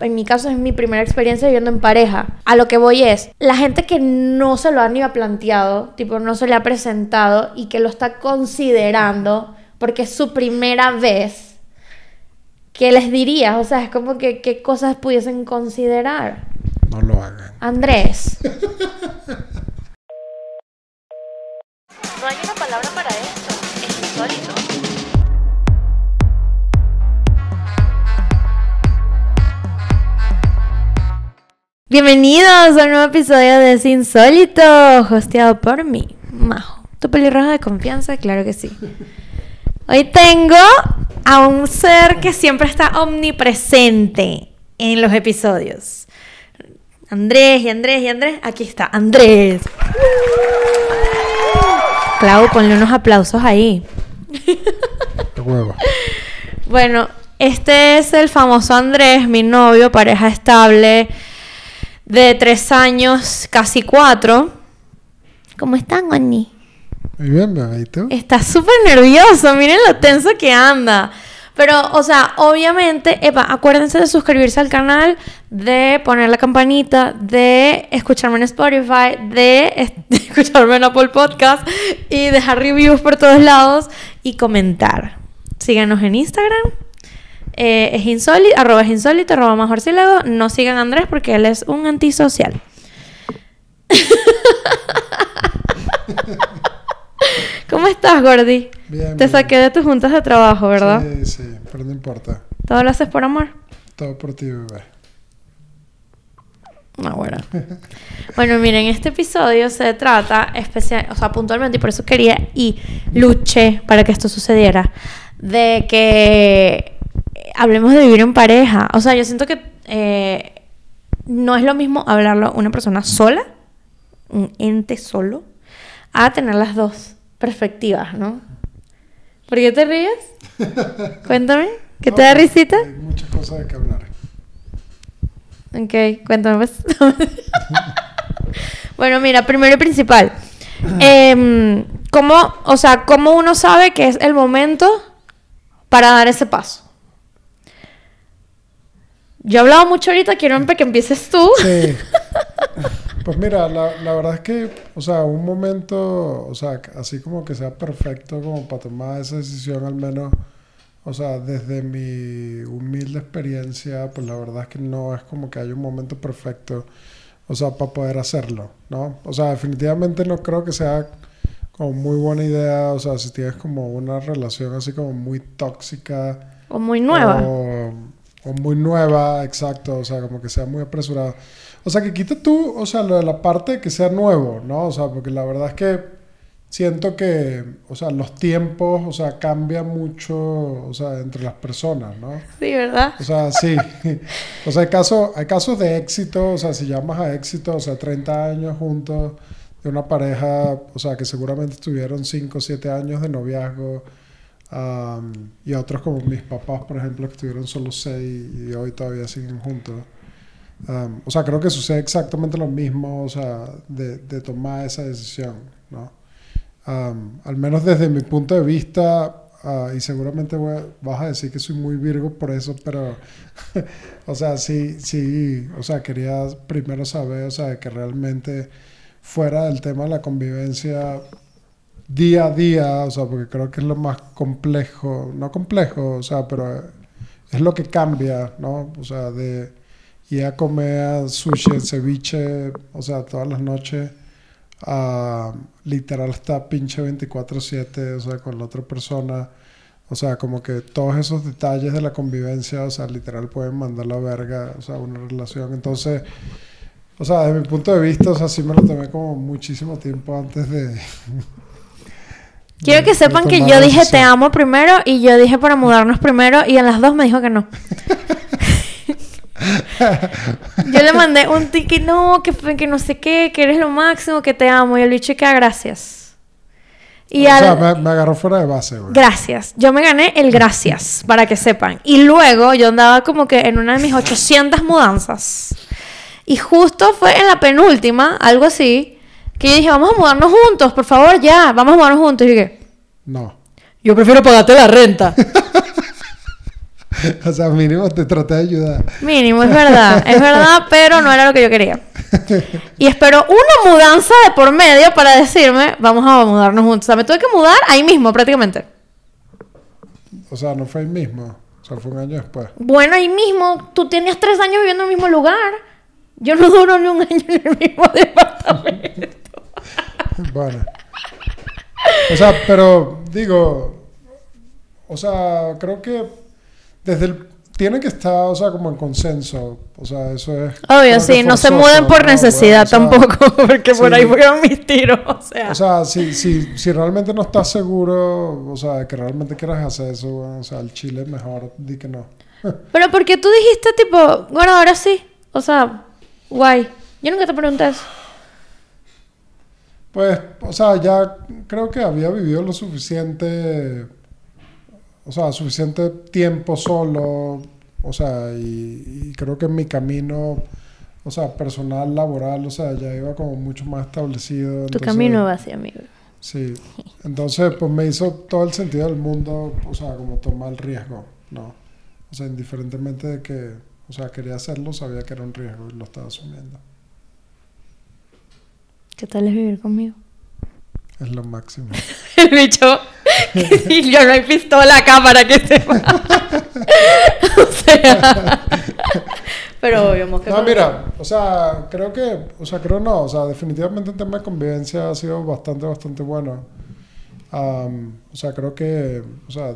En mi caso es mi primera experiencia viviendo en pareja. A lo que voy es, la gente que no se lo ha ni planteado, tipo no se le ha presentado y que lo está considerando porque es su primera vez, ¿qué les dirías? O sea, es como que qué cosas pudiesen considerar. No lo hagan. Andrés. no hay una palabra para esto. Bienvenidos a un nuevo episodio de Es Insólito, hosteado por mí, Majo. ¿Tu pelirroja de confianza? Claro que sí. Hoy tengo a un ser que siempre está omnipresente en los episodios. Andrés y Andrés y Andrés. Aquí está, Andrés. Clau, ponle unos aplausos ahí. Bueno, este es el famoso Andrés, mi novio, pareja estable de tres años, casi cuatro. ¿Cómo están, Juaní? Muy bien, bebito. Está súper nervioso, miren lo tenso que anda. Pero, o sea, obviamente, epa, acuérdense de suscribirse al canal, de poner la campanita, de escucharme en Spotify, de, escucharme en Apple Podcast y dejar reviews por todos lados y comentar. Síganos en Instagram. Eh, es insólito, arroba es insólito, arroba mejor No sigan a Andrés porque él es un antisocial. ¿Cómo estás, Gordy? Bien. Te saqué de tus juntas de trabajo, ¿verdad? Sí, sí, pero no importa. ¿Todo lo haces por amor? Todo por ti, bebé. No, bueno. bueno, miren, este episodio se trata especial, o sea, puntualmente, y por eso quería y luché para que esto sucediera, de que hablemos de vivir en pareja. O sea, yo siento que eh, no es lo mismo hablarlo a una persona sola, un ente solo, a tener las dos perspectivas, ¿no? ¿Por qué te ríes? Cuéntame, ¿qué te da risita? Hay muchas cosas de que hablar. Ok, cuéntame pues. bueno, mira, primero y principal. Eh, ¿Cómo, o sea, cómo uno sabe que es el momento para dar ese paso? Yo he hablado mucho ahorita, quiero que empieces tú. Sí. Pues mira, la, la, verdad es que, o sea, un momento, o sea, así como que sea perfecto como para tomar esa decisión, al menos, o sea, desde mi humilde experiencia, pues la verdad es que no es como que haya un momento perfecto, o sea, para poder hacerlo, ¿no? O sea, definitivamente no creo que sea como muy buena idea, o sea, si tienes como una relación así como muy tóxica. O muy nueva. O, o muy nueva, exacto, o sea, como que sea muy apresurada. O sea, que quita tú, o sea, lo de la parte de que sea nuevo, ¿no? O sea, porque la verdad es que siento que, o sea, los tiempos, o sea, cambian mucho, o sea, entre las personas, ¿no? Sí, ¿verdad? O sea, sí. o sea, hay casos, hay casos de éxito, o sea, si llamas a éxito, o sea, 30 años juntos de una pareja, o sea, que seguramente estuvieron 5 o 7 años de noviazgo, y otros como mis papás, por ejemplo, que estuvieron solo 6 y hoy todavía siguen juntos o sea, creo que sucede exactamente lo mismo, o sea, de, de tomar esa decisión, ¿no? al menos desde mi punto de vista, uh, y seguramente vas a decir que soy muy virgo por eso, pero, o sea, sí, sí, o sea, quería primero saber, o sea, que realmente fuera del tema de la convivencia día a día, o sea, porque creo que es lo más complejo, no complejo, o sea, pero es lo que cambia, ¿no? O sea, de y a comer sushi, ceviche, o sea, todas las noches. literal está pinche 24/7, o sea, con la otra persona. O sea, como que todos esos detalles de la convivencia, o sea, literal pueden mandar la verga, o sea, una relación. Entonces, o sea, desde mi punto de vista, o sea, sí me lo tomé como muchísimo tiempo antes de... Quiero que sepan que yo dije te amo primero y yo dije para mudarnos primero y en las dos me dijo que no. Yo le mandé un ticket, no, que, que no sé qué, que eres lo máximo, que te amo. Y el bicho que ah, gracias. Y o sea, me, agarró fuera de base, güey. Gracias. Yo me gané el gracias, para que sepan. Y luego yo andaba como que en una de mis 800 mudanzas. Y justo fue en la penúltima, algo así, que yo dije, vamos a mudarnos juntos, por favor, ya, vamos a mudarnos juntos. Y dije, no. Yo prefiero pagarte la renta. o sea, mínimo te traté de ayudar. Mínimo, es verdad, es verdad, pero no era lo que yo quería. Y espero una mudanza de por medio para decirme, vamos a mudarnos juntos. O sea, me tuve que mudar ahí mismo prácticamente. O sea, no fue ahí mismo. O sea, fue un año después. Bueno, ahí mismo, tú tenías tres años viviendo en el mismo lugar. Yo no duro ni un año en el mismo departamento. Bueno. O sea, pero digo, o sea, creo que desde el tiene que estar, o sea, como en consenso. O sea, eso es. Obvio, sí, no se muden por ¿no? necesidad Bueno, o sea, tampoco, porque por ahí fueron mis tiros. O sea, O sea, si, si, si realmente no estás seguro, o sea, que realmente quieras hacer eso, bueno, o sea, el chile mejor di que no. pero porque tú dijiste, tipo, bueno, ahora sí. O sea, guay. Yo nunca te pregunté eso. Pues, o sea, ya creo que había vivido lo suficiente, o sea, suficiente tiempo solo, o sea, y, y creo que en mi camino, o sea, personal, laboral, o sea, ya iba como mucho más establecido. Tu entonces- camino va hacia mí. Sí, entonces pues me hizo todo el sentido del mundo, o sea, como tomar el riesgo, ¿no? O sea, indiferentemente de que, o sea, quería hacerlo, sabía que era un riesgo y lo estaba asumiendo. ¿Qué tal es vivir conmigo? Es lo máximo. El bicho. y yo no hay pistola acá para que sepa. o sea. Pero obvio, mosca No, mira, o sea, creo que, o sea, creo no, o sea, definitivamente el tema de convivencia ha sido bastante, bastante bueno. Am, o sea, creo que, o sea,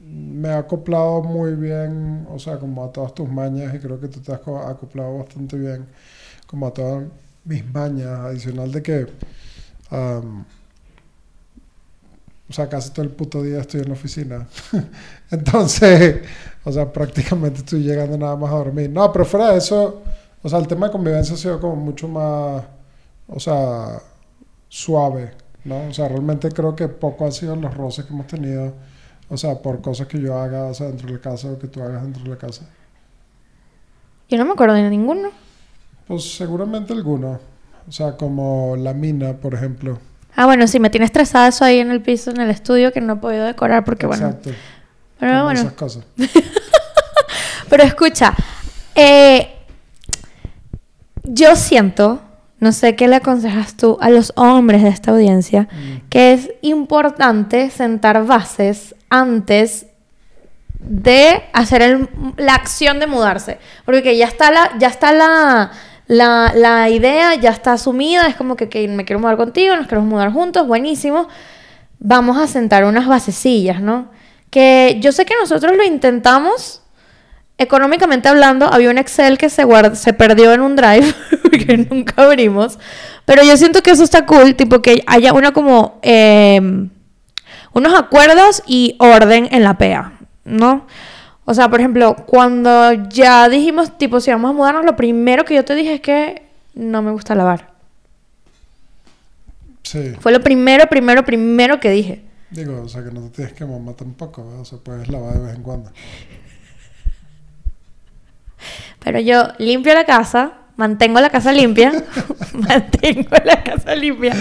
me ha acoplado muy bien, o sea, como a todas tus mañas y creo que tú te has co- acoplado bastante bien como a todas mis mañas, adicional de que, am, o sea, casi todo el puto día estoy en la oficina. Entonces, o sea, prácticamente estoy llegando nada más a dormir. No, pero fuera de eso, o sea, el tema de convivencia ha sido como mucho más, o sea, suave, ¿no? O sea, realmente creo que poco han sido los roces que hemos tenido, o sea, por cosas que yo haga, o sea, dentro de la casa o que tú hagas dentro de la casa. Yo no me acuerdo de ninguno. Pues seguramente algunos. O sea, como la mina, por ejemplo. Ah, bueno, sí, me tiene estresada eso ahí en el piso, en el estudio, que no he podido decorar porque, bueno. Exacto. Pero como bueno. esas cosas. Pero escucha, eh, yo siento, no sé qué le aconsejas tú a los hombres de esta audiencia, Mm. que es importante sentar bases antes de hacer el- la acción de mudarse. Porque que ya está la, ya está la, la, la idea, ya está asumida, es como que, que me quiero mudar contigo, nos queremos mudar juntos, buenísimo. Vamos a sentar unas basecillas, ¿no? Que yo sé que nosotros lo intentamos, económicamente hablando, había un Excel que se, guard- se perdió en un drive que nunca abrimos. Pero yo siento que eso está cool, tipo que haya una como eh, unos acuerdos y orden en la PEA, ¿no? O sea, por ejemplo, cuando ya dijimos, tipo, si vamos a mudarnos, lo primero que yo te dije es que no me gusta lavar. Sí. Fue lo primero, primero, primero que dije. Digo, o sea, que no te tienes que mamar tampoco, ¿verdad? O sea, puedes lavar de vez en cuando. Pero yo limpio la casa, mantengo la casa limpia, mantengo la casa limpia,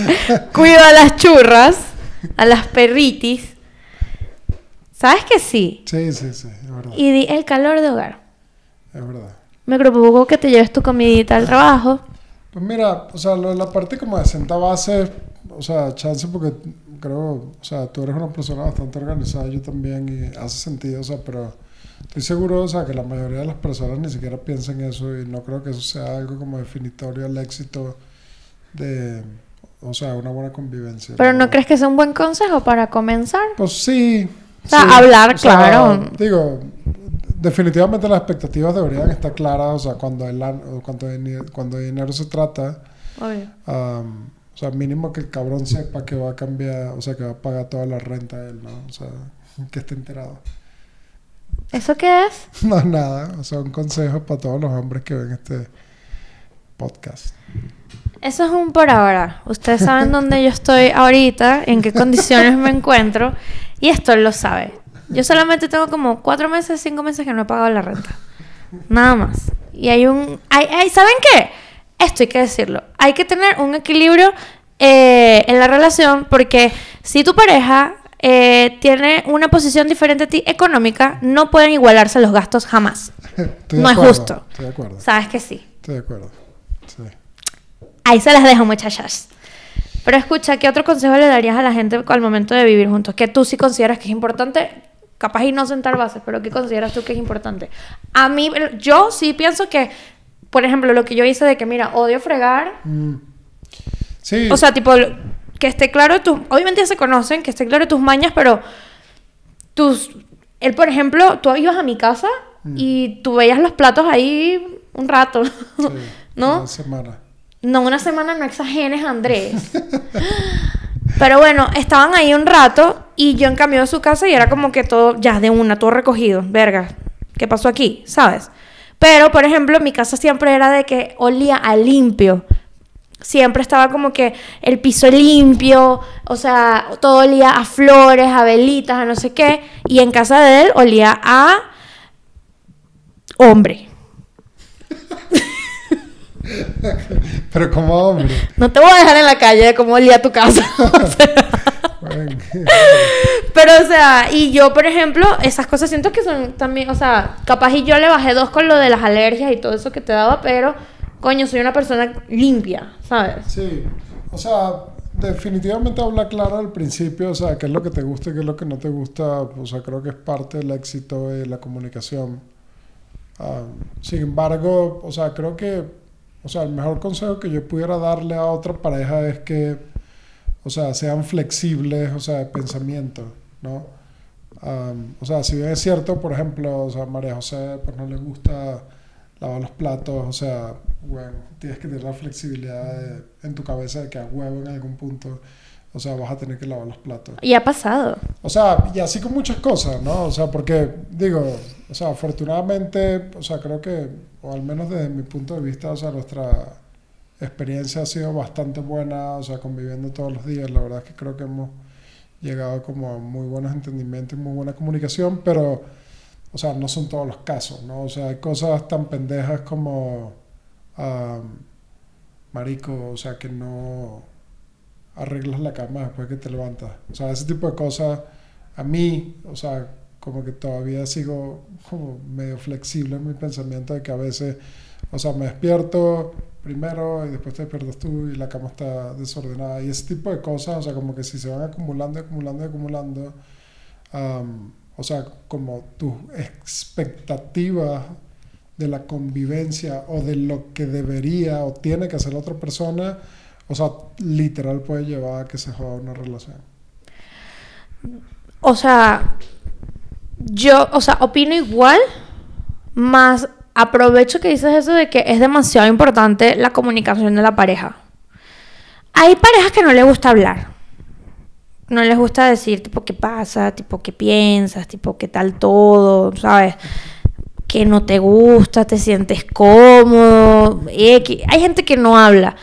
cuido a las churras, a las perritis. ¿Sabes que sí? Sí, sí, sí, es verdad. Y di el calor de hogar. Es verdad. Me preocupo que te lleves tu comidita al trabajo. Pues mira, o sea, lo la parte como de sentar base, o sea, chance porque creo, o sea, tú eres una persona bastante organizada, yo también, y hace sentido, o sea, pero estoy seguro, o sea, que la mayoría de las personas ni siquiera piensan eso y no creo que eso sea algo como definitorio al éxito de, o sea, una buena convivencia. Pero ¿no crees que sea un buen consejo para comenzar? Pues sí. O sea, sí. hablar, O sea, claro. Digo, definitivamente las expectativas deberían estar claras, o sea, cuando, el, an- cuando, de, cuando de dinero se trata, Obvio. am, o sea, mínimo que el cabrón sepa que va a cambiar, o sea, que va a pagar toda la renta él, ¿no? O sea, que esté enterado. ¿Eso qué es? No, nada, o sea, un consejo para todos los hombres que ven este podcast. Eso es un por ahora. Ustedes saben dónde yo estoy ahorita, en qué condiciones me encuentro, y esto lo sabe. Yo solamente tengo como cuatro meses, cinco meses que no he pagado la renta. Nada más. Y hay un... Hay, hay- ¿Saben qué? Esto hay que decirlo. Hay que tener un equilibrio eh, en la relación porque si tu pareja eh, tiene una posición diferente a ti económica, no pueden igualarse los gastos jamás. Estoy de No es justo. Estoy de acuerdo. Sabes que sí. Estoy de acuerdo. Sí. Ahí se las dejo, muchachas. Pero escucha, ¿qué otro consejo le darías a la gente al momento de vivir juntos? Que tú sí consideras que es importante, capaz y no sentar bases, pero ¿qué consideras tú que es importante? A mí, yo sí pienso que, por ejemplo, lo que yo hice de que, mira, odio fregar, Mm. Sí. o sea, tipo, que esté claro tus, obviamente ya se conocen, que esté claro tus mañas, pero tus, él, por ejemplo, tú ibas a mi casa y tú veías los platos ahí un rato, sí, ¿no? Una semana. No, una semana no exageres, Andrés. Pero bueno, estaban ahí un rato y yo en cambio de su casa y era como que todo, ya de una, todo recogido. Verga, ¿qué pasó aquí? ¿Sabes? Pero, por ejemplo, mi casa siempre era de que olía a limpio. Siempre estaba como que el piso limpio, o sea, todo olía a flores, a velitas, a no sé qué. Y en casa de él olía a hombre. Pero como hombre. No te voy a dejar en la calle de cómo olía tu casa. O sea, Bueno, Pero, o sea, y yo, por ejemplo, esas cosas siento que son también, o sea, capaz y yo le bajé dos con lo de las alergias y todo eso que te daba, pero, coño, soy una persona limpia, ¿sabes? sí. O sea, definitivamente habla claro al principio, o sea, qué es lo que te gusta y qué es lo que no te gusta. O sea, creo que es parte del éxito de la comunicación. Ah, sin embargo, o sea, creo que, o sea, el mejor consejo que yo pudiera darle a otra pareja es que, o sea, sean flexibles, o sea, de pensamiento, ¿no? Am, o sea, si bien es cierto, por ejemplo, o sea, María José, pues no le gusta lavar los platos, o sea, bueno, tienes que tener la flexibilidad de- en tu cabeza de que a huevo en algún punto, o sea, vas a tener que lavar los platos. Y ha pasado. O sea, y así con muchas cosas, ¿no? O sea, porque digo, o sea, afortunadamente, o sea, creo que, o al menos desde mi punto de vista, o sea, nuestra experiencia ha sido bastante buena, o sea, conviviendo todos los días, la verdad es que creo que hemos llegado como a muy buenos entendimientos y muy buena comunicación, pero, o sea, no son todos los casos, ¿no? O sea, hay cosas tan pendejas como, ah, marico, o sea, que no arreglas la cama después que te levantas. O sea, ese tipo de cosas, a mí, o sea, como que todavía sigo como medio flexible en mi pensamiento de que a veces, o sea, me despierto primero y después te despiertas tú y la cama está desordenada. Y ese tipo de cosas, o sea, como que si se van acumulando, acumulando, acumulando, o sea, como tus expectativas de la convivencia o de lo que debería o tiene que hacer la otra persona, o sea, literal puede llevar a que se joda una relación. O sea, yo, o sea, opino igual, más aprovecho que dices eso de que es demasiado importante la comunicación de la pareja. Hay parejas que no les gusta hablar. No les gusta decir, tipo, qué pasa, tipo, qué piensas, tipo, qué tal todo, ¿sabes? Que no te gusta, te sientes cómodo. Hay gente que no habla.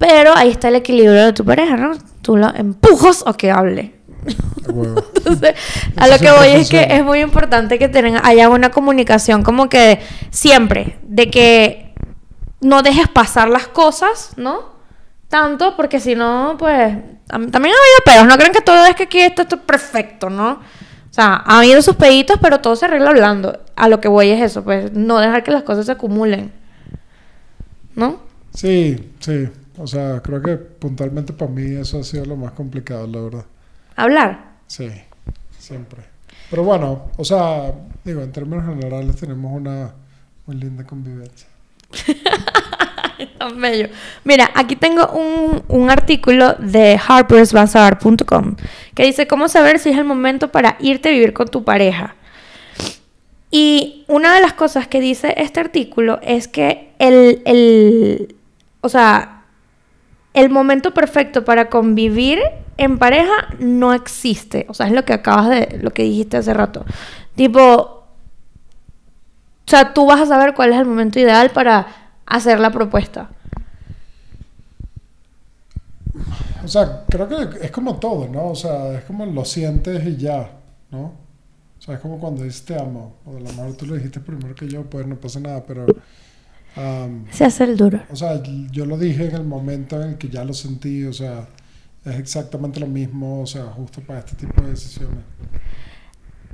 Pero ahí está el equilibrio de tu pareja, ¿no? Tú lo empujas o que hable. Entonces, a lo que voy es que es muy importante que tengan, haya una comunicación como que siempre, de que no dejes pasar las cosas, ¿no? Tanto, porque si no, pues, tam- también ha habido pedos, no creen que todo es que aquí esto, esto es perfecto, ¿no? O sea, ha habido sus peditos, pero todo se arregla hablando. A lo que voy es eso, pues, no dejar que las cosas se acumulen, ¿no? Sí, sí. O sea, creo que puntualmente para mí eso ha sido lo más complicado, la verdad. Hablar. Sí, siempre. Pero bueno, o sea, digo, en términos generales tenemos una muy linda convivencia. Tan bello. Mira, aquí tengo un, un artículo de harpersbazaar.com que dice cómo saber si es el momento para irte a vivir con tu pareja. Y una de las cosas que dice este artículo es que el, el o sea, el momento perfecto para convivir en pareja no existe. O sea, es lo que acabas de, lo que dijiste hace rato. Tipo, o sea, tú vas a saber cuál es el momento ideal para hacer la propuesta. O sea, creo que es como todo, ¿no? O sea, es como lo sientes y ya, ¿no? O sea, es como cuando dices te amo. O a lo mejor tú lo dijiste primero que yo, pues no pasa nada, pero... am, Se hace el duro. o sea, yo lo dije en el momento en el que ya lo sentí, o sea, es exactamente lo mismo, o sea, justo para este tipo de decisiones.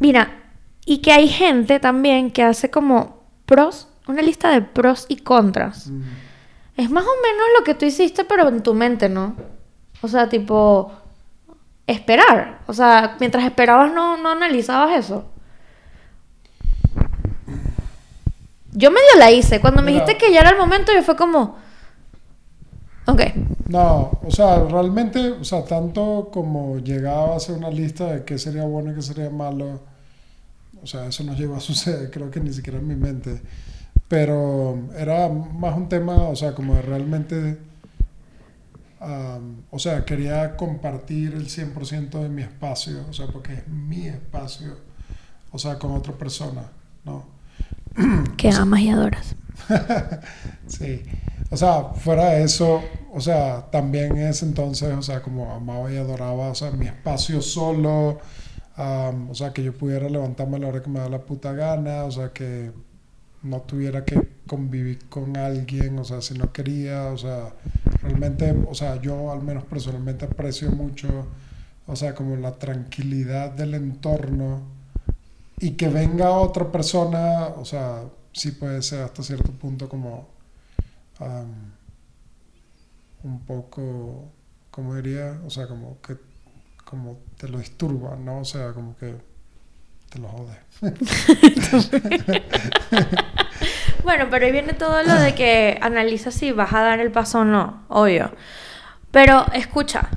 Mira, y que hay gente también que hace como pros, una lista de pros y contras. Mm. Es más o menos lo que tú hiciste, pero en tu mente, ¿no? O sea, tipo, esperar. O sea, mientras esperabas no, no analizabas eso. Yo medio la hice. Cuando me Mira. dijiste que ya era el momento, yo fue como... Ok. No, o sea, realmente, o sea, tanto como llegaba a hacer una lista de qué sería bueno y qué sería malo, o sea, eso no llegó a suceder, creo que ni siquiera en mi mente. Pero era más un tema, o sea, como de realmente, o sea, quería compartir el 100% de mi espacio, o sea, porque es mi espacio, o sea, con otra persona, ¿no? Que amas y adoras. Sí. O sea, fuera de eso, o sea, también es entonces, o sea, como amaba y adoraba, o sea, mi espacio solo, am, o sea, que yo pudiera levantarme a la hora que me da la puta gana, o sea, que no tuviera que convivir con alguien, o sea, si no quería, o sea, realmente, o sea, yo al menos personalmente aprecio mucho, o sea, como la tranquilidad del entorno y que venga otra persona, o sea, sí puede ser hasta cierto punto como un poco, como diría, o sea, como que como te lo disturba, ¿no? O sea, como que te lo jode. Bueno, pero ahí viene todo lo de que analiza si vas a dar el paso o no, obvio. Pero escucha,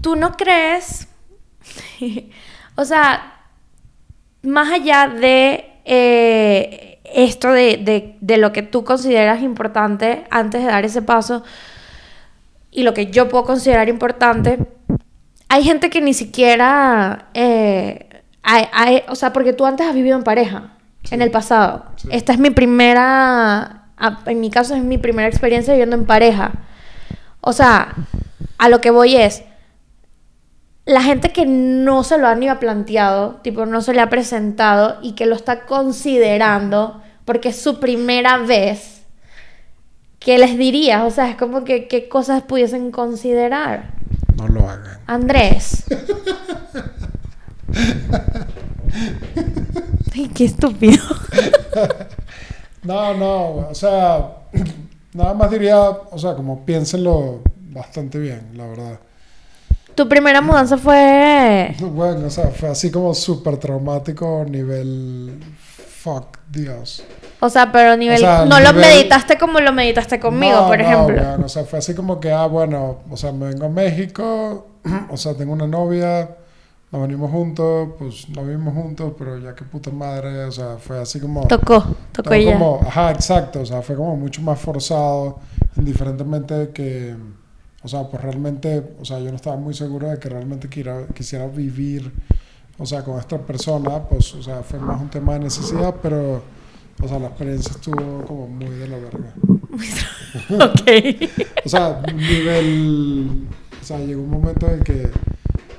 ¿tú no crees? O sea, más allá de eh, esto de, de- de lo que tú consideras importante antes de dar ese paso y lo que yo puedo considerar importante, hay gente que ni siquiera, eh, hay- hay- o sea, porque tú antes has vivido en pareja, Sí. en el pasado. Sí. Esta es mi primera, en mi caso es mi primera experiencia viviendo en pareja. O sea, a lo que voy es, la gente que no se lo ha ni planteado, tipo no se le ha presentado y que lo está considerando porque es su primera vez, ¿qué les dirías? O sea, es como que qué cosas pudiesen considerar. No lo hagan. Andrés. Ay, qué estúpido. No, no, o sea, nada más diría, o sea, como piénsenlo bastante bien, la verdad. Tu primera mudanza fue... Bueno, o sea, fue así como súper traumático, nivel fuck Dios. O sea, pero nivel... O sea, no lo nivel- meditaste como lo meditaste conmigo, No, por no, ejemplo. weón, o sea, fue así como que, ah, bueno, o sea, me vengo a México, o sea, tengo una novia, nos venimos juntos, pues no vivimos juntos, pero ya que puta madre, o sea, fue así como... Tocó, tocó ella. como, ajá, exacto, o sea, fue como mucho más forzado, indiferentemente que, o sea, pues realmente, o sea, yo no estaba muy seguro de que realmente quiera, quisiera vivir, o sea, con esta persona, pues, o sea, fue más un tema de necesidad, pero, o sea, la experiencia estuvo como muy de la verga. ok. O sea, nivel, o sea, llegó un momento en que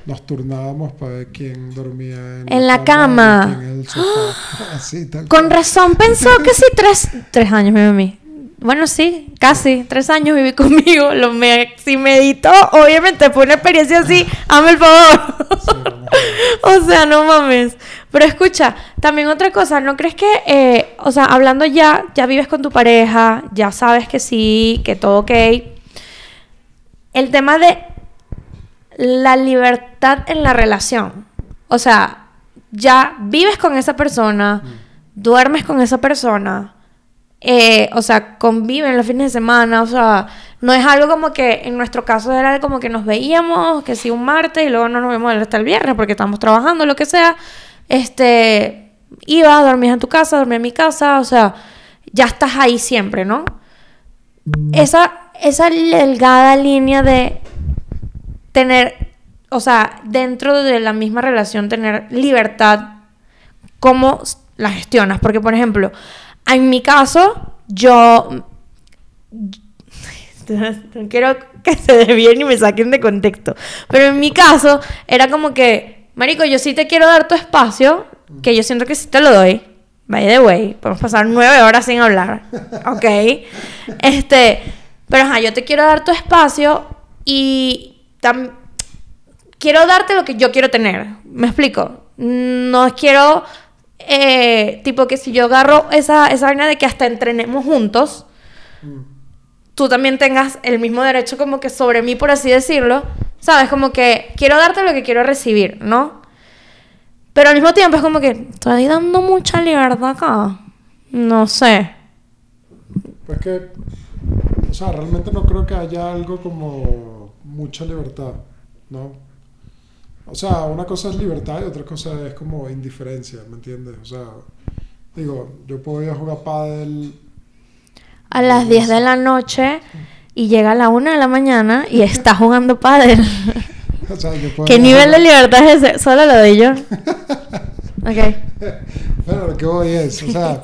nos turnábamos para ver quién dormía en, En la cama. quién en el sofá, así, tal Con razón pensó que sí, tres, tres años a mí. Bueno, sí, casi, tres años viví conmigo. Lo me, si meditó, obviamente fue una experiencia así, hazme el favor. Sí, o sea, no mames. Pero escucha, también otra cosa, ¿no crees que, eh, o sea, hablando ya, ya vives con tu pareja, ya sabes que sí, que todo ok? El tema de la libertad en la relación. O sea, ya vives con esa persona, duermes con esa persona, eh, o sea, conviven los fines de semana, o sea, no es algo como que en nuestro caso era como que nos veíamos, que sí un martes y luego no nos vemos hasta el viernes porque estamos trabajando, lo que sea. Este, iba, dormías en tu casa, dormía en mi casa, o sea, ya estás ahí siempre, ¿no? Esa, esa delgada línea de tener, o sea, dentro de la misma relación, tener libertad, ¿cómo la gestionas? Porque, por ejemplo, en mi caso, yo... No quiero que se desvíen y me saquen de contexto. Pero en mi caso, era como que, Marico, yo sí te quiero dar tu espacio, que yo siento que sí te lo doy. By the way, podemos pasar nueve horas sin hablar. Ok. Este, pero ajá, yo te quiero dar tu espacio, Y quiero darte lo que yo quiero tener. ¿Me explico? No quiero, eh, tipo que si yo agarro esa, esa vaina de que hasta entrenemos juntos, tú también tengas el mismo derecho como que sobre mí, por así decirlo. ¿Sabes? Como que quiero darte lo que quiero recibir, ¿no? Pero al mismo tiempo es como que estoy dando mucha libertad acá. No sé. Pues que, o sea, realmente no creo que haya algo como mucha libertad, ¿no? O sea, una cosa es libertad y otra cosa es como indiferencia, ¿me entiendes? O sea, digo, yo puedo ir a jugar pádel, A las 10 de la noche y llega a la 1 de la mañana y está jugando pádel. o sea, yo puedo ¿Qué ir a nivel de libertad es ese? Solo lo doy yo. Ok. Pero lo que voy es, o sea,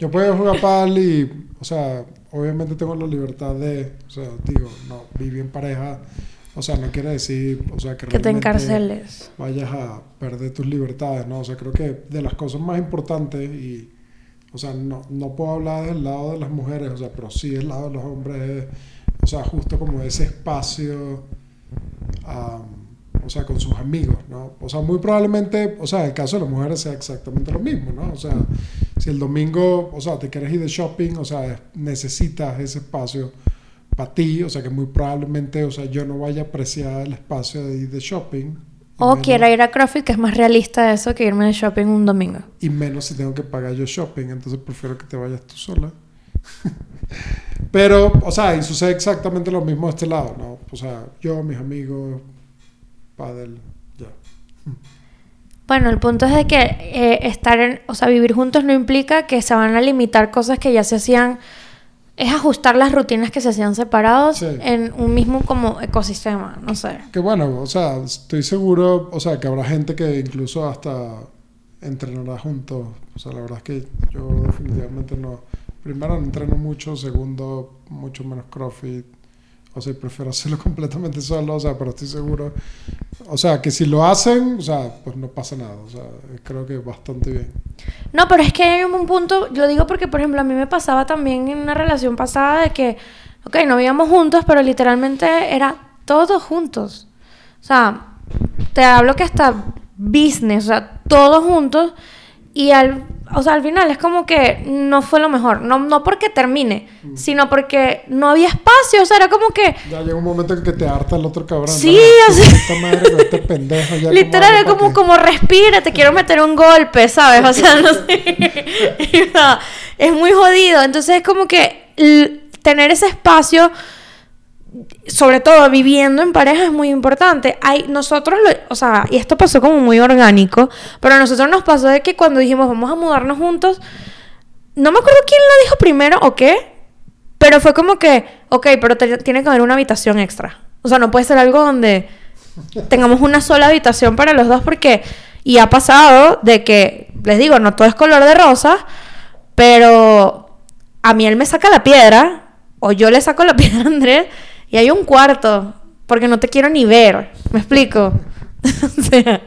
yo puedo jugar pádel y, o sea, obviamente tengo la libertad de, o sea, digo, no, vivir en pareja, o sea, no quiere decir, o sea, que, Que te encarceles. vayas a perder tus libertades, ¿no? O sea, creo que de las cosas más importantes y, o sea, no, no puedo hablar del lado de las mujeres, o sea, pero sí del lado de los hombres, es, o sea, justo como ese espacio, am, o sea, con sus amigos, ¿no? O sea, muy probablemente, o sea, el caso de las mujeres sea exactamente lo mismo, ¿no? O sea, si el domingo, o sea, te quieres ir de shopping, o sea, es- necesitas ese espacio para ti, o sea, que muy probablemente, o sea, yo no vaya a apreciar el espacio de shopping. O menos- quiera ir a CrossFit, que es más realista eso que irme de shopping un domingo. Y menos si tengo que pagar yo shopping, entonces prefiero que te vayas tú sola. Pero, o sea, y sucede exactamente lo mismo de este lado, ¿no? O sea, yo, mis amigos, padel, ya. Bueno, el punto es de que eh, estar en, o sea, vivir juntos no implica que se van a limitar cosas que ya se hacían, es ajustar las rutinas que se hacían separados Sí. en un mismo como ecosistema, no sé. Que bueno, o sea, estoy seguro, o sea, que habrá gente que incluso hasta entrenará juntos. O sea, la verdad es que yo definitivamente no. Primero, no entreno mucho. Segundo, mucho menos CrossFit. O sea, prefiero hacerlo completamente solo. O sea, pero estoy seguro. O sea, que si lo hacen, o sea, pues no pasa nada. O sea, creo que bastante bien. No, pero es que hay un punto, lo digo porque, por ejemplo, a mí me pasaba también en una relación pasada de que, ok, no vivíamos juntos, pero literalmente era todos juntos. O sea, te hablo que hasta business, o sea, todos juntos. Y al, o sea, al final es como que no fue lo mejor. No, no porque termine, sino porque no había espacio. O sea, era como que Ya llega un momento en que te harta el otro cabrón. Sí, así- Puta madre con este pendejo. Ya Literal, como, pa' como respira, te quiero meter un golpe, ¿sabes? O sea, no sé. Es muy jodido. Entonces es como que tener ese espacio, sobre todo viviendo en pareja, es muy importante. Hay, nosotros, lo- o sea, y esto pasó como muy orgánico, pero a nosotros nos pasó de que cuando dijimos vamos a mudarnos juntos, no me acuerdo quién lo dijo primero o qué, pero fue como que, ok, pero tiene que haber una habitación extra. O sea, no puede ser algo donde tengamos una sola habitación para los dos porque y ha pasado de que les digo no todo es color de rosa pero a mí él me saca la piedra o yo le saco la piedra a Andrés y hay un cuarto porque no te quiero ni ver me explico o sea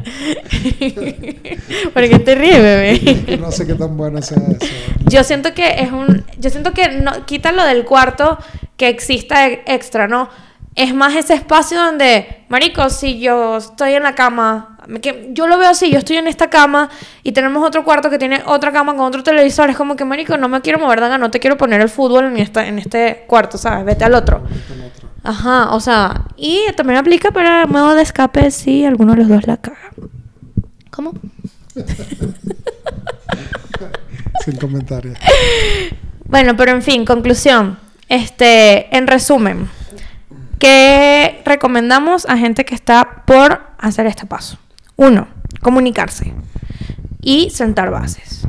¿por qué te ríes bebé? No sé qué tan bueno sea eso. Yo siento que es un. Yo siento que no, quita lo del cuarto que exista e- extra, ¿no? Es más ese espacio donde, Marico, si yo estoy en la cama, que yo lo veo así, yo estoy en esta cama y tenemos otro cuarto que tiene otra cama con otro televisor, es como que, Marico, no me quiero mover, Danga, no te quiero poner el fútbol en, esta, en este cuarto, ¿sabes? Vete al otro. Con otro. Ajá, o sea, y también aplica para modo de escape si alguno de los dos la caga. ¿Cómo? Sin comentarios. Bueno, pero en fin, conclusión. Este, en resumen, ¿qué recomendamos a gente que está por hacer este paso? Uno, comunicarse y sentar bases.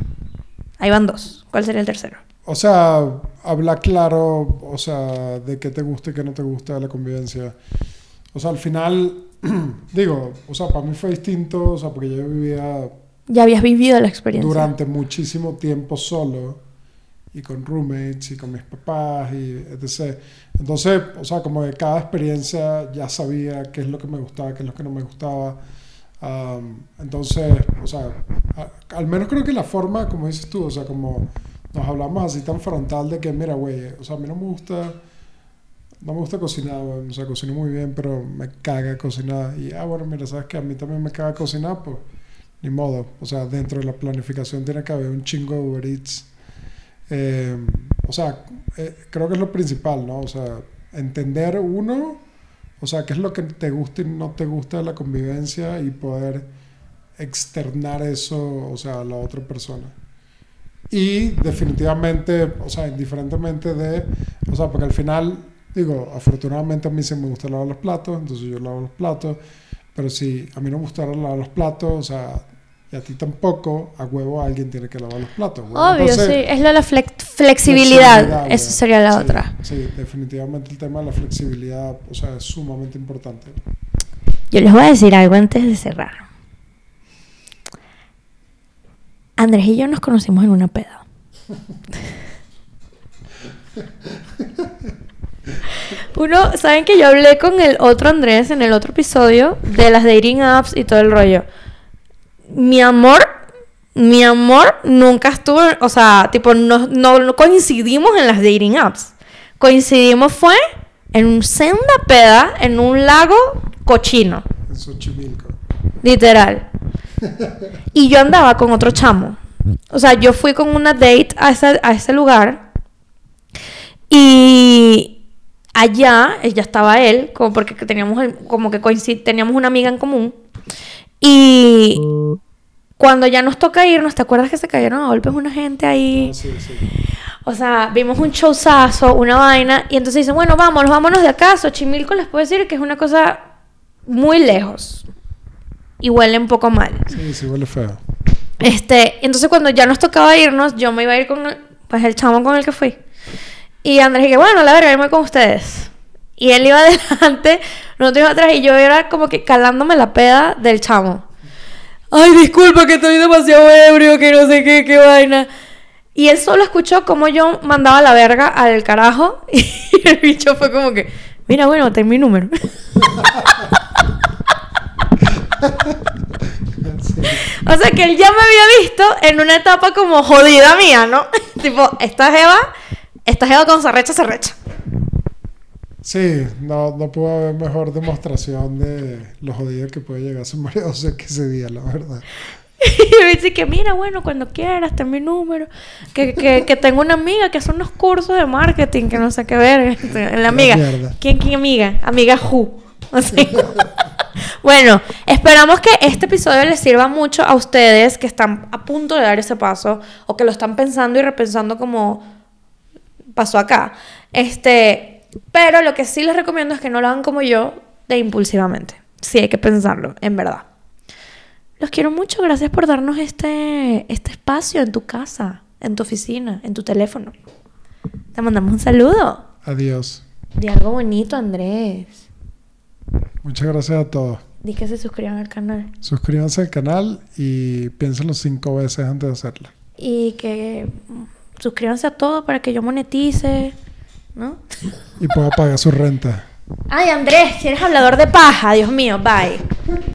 Ahí van dos. ¿Cuál sería el tercero? O sea, habla claro, o sea, de qué te gusta y qué no te gusta la convivencia. O sea, al final, digo, o sea, para mí fue distinto, o sea, porque yo vivía Ya habías vivido la experiencia. durante muchísimo tiempo solo y con roommates y con mis papás y etc. Entonces, o sea, como de cada experiencia ya sabía qué es lo que me gustaba, qué es lo que no me gustaba. Am, entonces, o sea, a- al menos creo que la forma, como dices tú, o sea, como nos hablamos así tan frontal de que, mira, güey, o sea, a mí no me gusta, no me gusta cocinar, o sea, cocino muy bien, pero me caga cocinar. Y, ah, bueno, mira, sabes que a mí también me caga cocinar, pues, ni modo. O sea, dentro de la planificación tiene que haber un chingo de Uber Eats. Eh, o sea, eh, creo que es lo principal, ¿no? O sea, entender uno, o sea, qué es lo que te gusta y no te gusta de la convivencia y poder externar eso, o sea, a la otra persona. Y definitivamente, o sea, indiferentemente de, o sea, porque al final Digo, afortunadamente a mí sí me gusta lavar los platos, entonces yo lavo los platos, pero si a mí no me gusta lavar los platos, o sea, y a ti tampoco, a huevo alguien tiene que lavar los platos. Obvio, sí, es la, flexibilidad, eso sería la otra. Sí, definitivamente el tema de la flexibilidad, o sea, es sumamente importante. Yo les voy a decir algo antes de cerrar. Andrés y yo nos conocimos en una peda. Uno, ¿saben que yo hablé con el otro Andrés en el otro episodio de las dating apps y todo el rollo? Mi amor, mi amor nunca estuvo, o sea, tipo, no, no, coincidimos en las dating apps. Coincidimos fue en un senda peda en un lago cochino. En Xochimilco. Literal. Y yo andaba con otro chamo. O sea, yo fui con una date a ese, a ese lugar. Y allá ya estaba él, como porque teníamos como que teníamos una amiga en común. Y cuando ya nos toca irnos, ¿te acuerdas que se cayeron a golpes una gente ahí? Ah, sí, sí. O sea, vimos un showzazo, una vaina, y entonces dicen, bueno, vámonos, vámonos de acá. Xochimilco les puedo decir que es una cosa muy lejos. Y huele un poco mal. Sí, sí, huele feo. Este, entonces cuando ya nos tocaba irnos, yo me iba a ir con pues, el chamo con el que fui. Y Andrés dije, bueno, la verdad, yo me con ustedes. Y él iba adelante, nosotros íbamos atrás y yo era como que calándome la peda del chamo. Ay, disculpa que estoy demasiado ebrio, que no sé qué, qué vaina. Y él solo escuchó como yo mandaba la verga al carajo y el bicho fue como que, mira, bueno, ten mi número. o sea que él ya me había visto en una etapa como jodida mía, ¿no? tipo, esta Eva esta jeva con Sarrecha, Sarrecha. Sí, no, no pudo haber mejor demostración de lo jodido que puede llegar a ser María José que ese día, la verdad. y me dice que mira, bueno, cuando quieras, ten mi número. Que, que, que, tengo una amiga que hace unos cursos de marketing, que no sé qué ver. La amiga. ¿Quién, quién amiga? Amiga Who. Bueno, esperamos que este episodio les sirva mucho a ustedes que están a punto de dar ese paso o que lo están pensando y repensando como pasó acá. Este, pero lo que sí les recomiendo es que no lo hagan como yo, de impulsivamente. Sí, hay que pensarlo, en verdad. Los quiero mucho, gracias por darnos este, este espacio en tu casa, en tu oficina, en tu teléfono. Te mandamos un saludo. Adiós. De algo bonito, Andrés. Muchas gracias a todos. Di que se suscriban al canal. Suscríbanse al canal y piénsenlo cinco veces antes de hacerlo. Y que suscríbanse a todo para que yo monetice, ¿no? Y pueda pagar su renta. Ay, Andrés, si eres hablador de paja, Dios mío, bye.